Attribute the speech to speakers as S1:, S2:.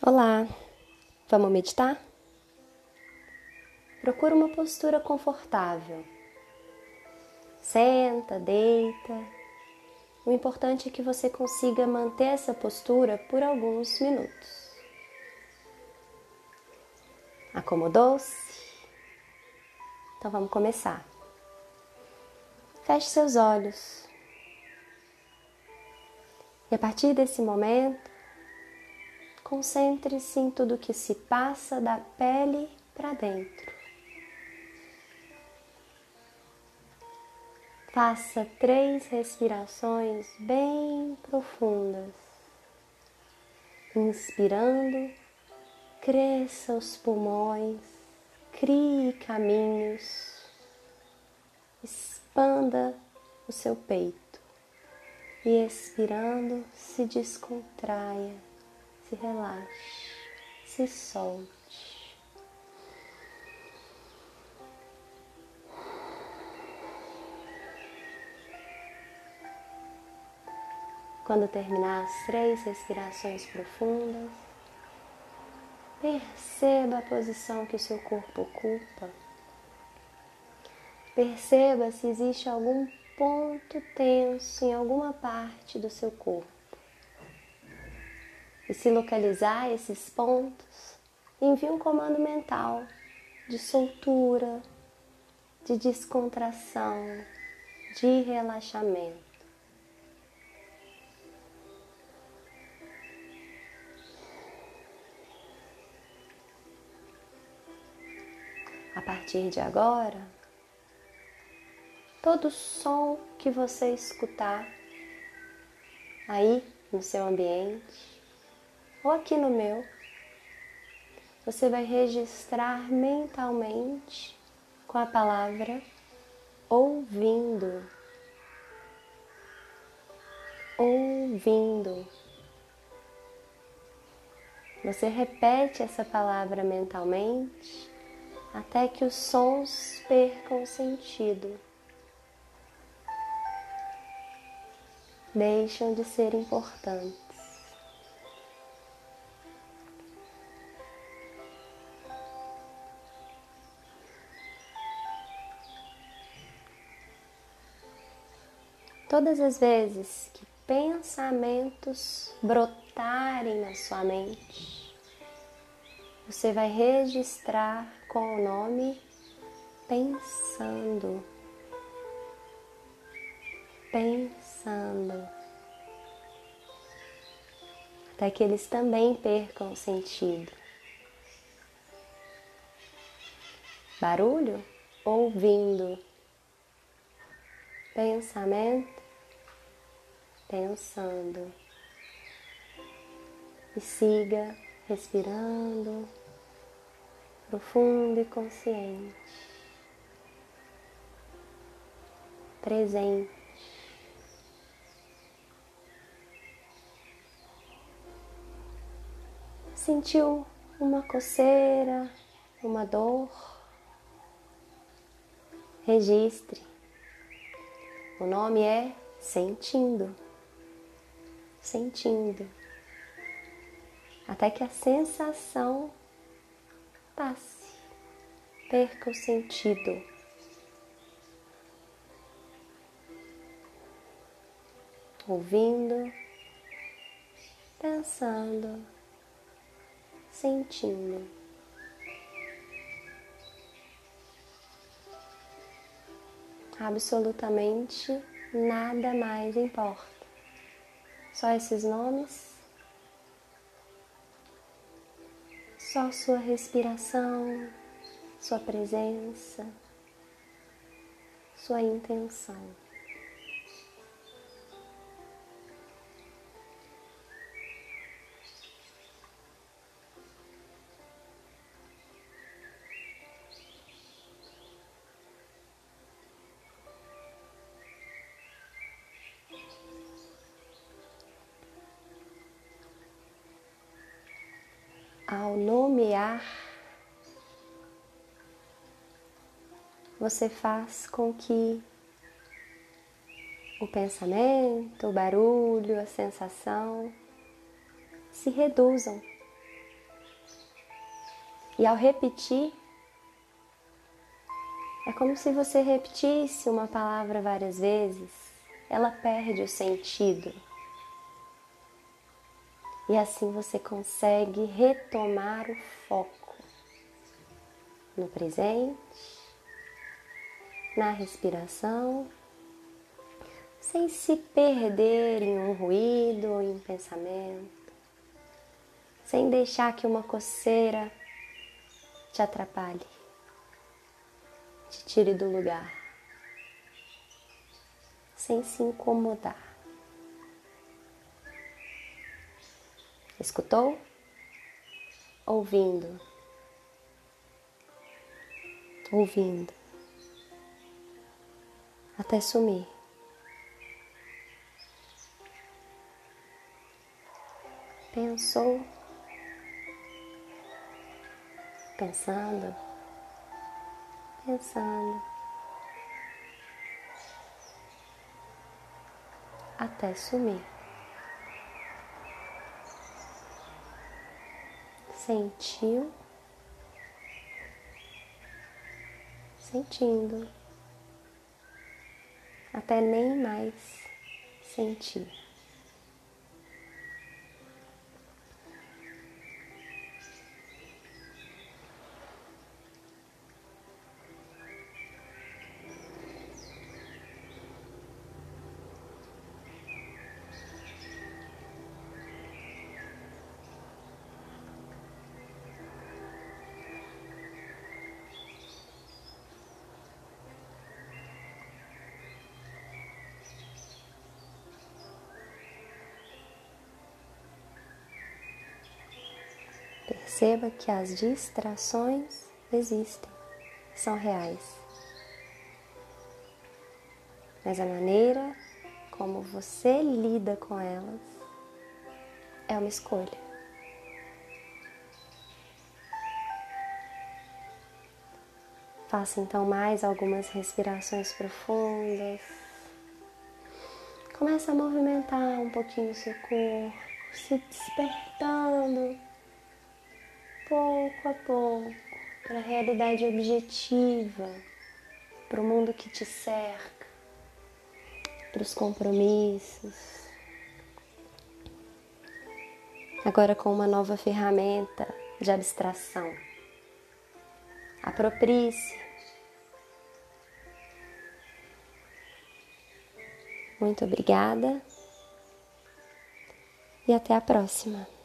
S1: Olá, vamos meditar? Procura uma postura confortável. Senta, deita. O importante é que você consiga manter essa postura por alguns minutos. Acomodou-se? Então vamos começar. Feche seus olhos. E a partir desse momento, Concentre-se em tudo que se passa da pele para dentro. Faça três respirações bem profundas. Inspirando, cresça os pulmões, crie caminhos, expanda o seu peito e expirando, se descontraia se relaxe, se solte. Quando terminar as três respirações profundas, perceba a posição que o seu corpo ocupa. Perceba se existe algum ponto tenso em alguma parte do seu corpo e se localizar esses pontos, envie um comando mental de soltura, de descontração, de relaxamento. A partir de agora, todo som que você escutar aí no seu ambiente, ou aqui no meu, você vai registrar mentalmente com a palavra ouvindo. Ouvindo. Você repete essa palavra mentalmente até que os sons percam sentido. Deixam de ser importantes. Todas as vezes que pensamentos brotarem na sua mente, você vai registrar com o nome pensando. Pensando. Até que eles também percam o sentido. Barulho? Ouvindo. Pensamento? pensando. E siga respirando profundo e consciente, presente. Sentiu uma coceira, uma dor? Registre. O nome é sentindo sentindo, até que a sensação passe, perca o sentido. Ouvindo, pensando, sentindo. Absolutamente nada mais importa. Só esses nomes? Só sua respiração, sua presença, sua intenção. Ao nomear, você faz com que o pensamento, o barulho, a sensação se reduzam E ao repetir, é como se você repetisse uma palavra várias vezes, ela perde o sentido. E assim você consegue retomar o foco no presente, na respiração, sem se perder em um ruído ou em um pensamento, sem deixar que uma coceira te atrapalhe, te tire do lugar, sem se incomodar. Escutou? Ouvindo. Ouvindo. Até sumir. Pensou pensando, pensando, até sumir. Sentiu, sentindo, até nem mais sentir. Perceba que as distrações existem, são reais. Mas a maneira como você lida com elas é uma escolha. Faça então mais algumas respirações profundas. Começa a movimentar um pouquinho o seu corpo, se despertando pouco a pouco para a realidade objetiva, para o mundo que te cerca, para os compromissos. Agora com uma nova ferramenta de abstração. Aproprie-se. Muito obrigada e até a próxima.